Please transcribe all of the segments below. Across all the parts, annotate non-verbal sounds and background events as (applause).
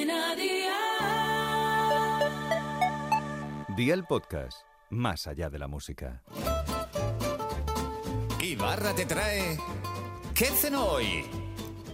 Cadena Dial. Día el podcast, más allá de la música. Ibarra te trae. ¿Qué cenó hoy?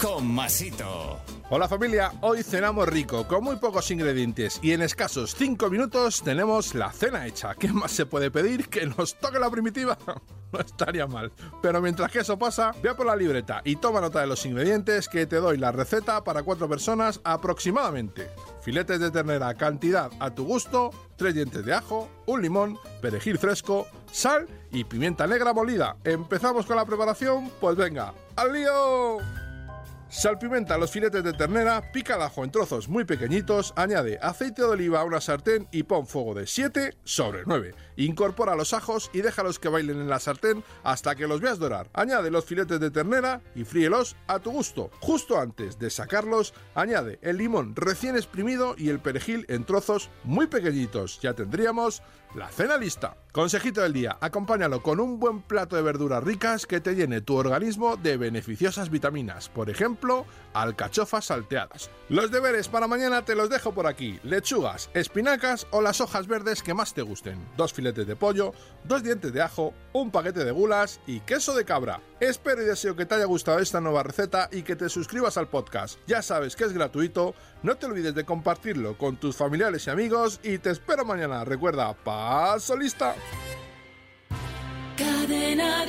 Con Masito. Hola familia, hoy cenamos rico, con muy pocos ingredientes y en escasos 5 minutos tenemos la cena hecha. ¿Qué más se puede pedir? ¿Que nos toque la primitiva? (laughs) No estaría mal. Pero mientras que eso pasa, ve por la libreta y toma nota de los ingredientes que te doy la receta para 4 personas aproximadamente. Filetes de ternera, cantidad a tu gusto, 3 dientes de ajo, un limón, perejil fresco, sal y pimienta negra molida. ¿Empezamos con la preparación? Pues venga, ¡al lío! Salpimenta los filetes de ternera, pica el ajo en trozos muy pequeñitos, añade aceite de oliva a una sartén y pon fuego de 7 sobre 9. Incorpora los ajos y déjalos que bailen en la sartén hasta que los veas dorar. Añade los filetes de ternera y fríelos a tu gusto. Justo antes de sacarlos, añade el limón recién exprimido y el perejil en trozos muy pequeñitos. Ya tendríamos la cena lista. Consejito del día, acompáñalo con un buen plato de verduras ricas que te llene tu organismo de beneficiosas vitaminas, por ejemplo, alcachofas salteadas. Los deberes para mañana te los dejo por aquí, lechugas, espinacas o las hojas verdes que más te gusten, dos filetes de pollo, dos dientes de ajo, un paquete de gulas y queso de cabra. Espero y deseo que te haya gustado esta nueva receta y que te suscribas al podcast. Ya sabes que es gratuito, no te olvides de compartirlo con tus familiares y amigos y te espero mañana. Recuerda, paso lista. Cadena.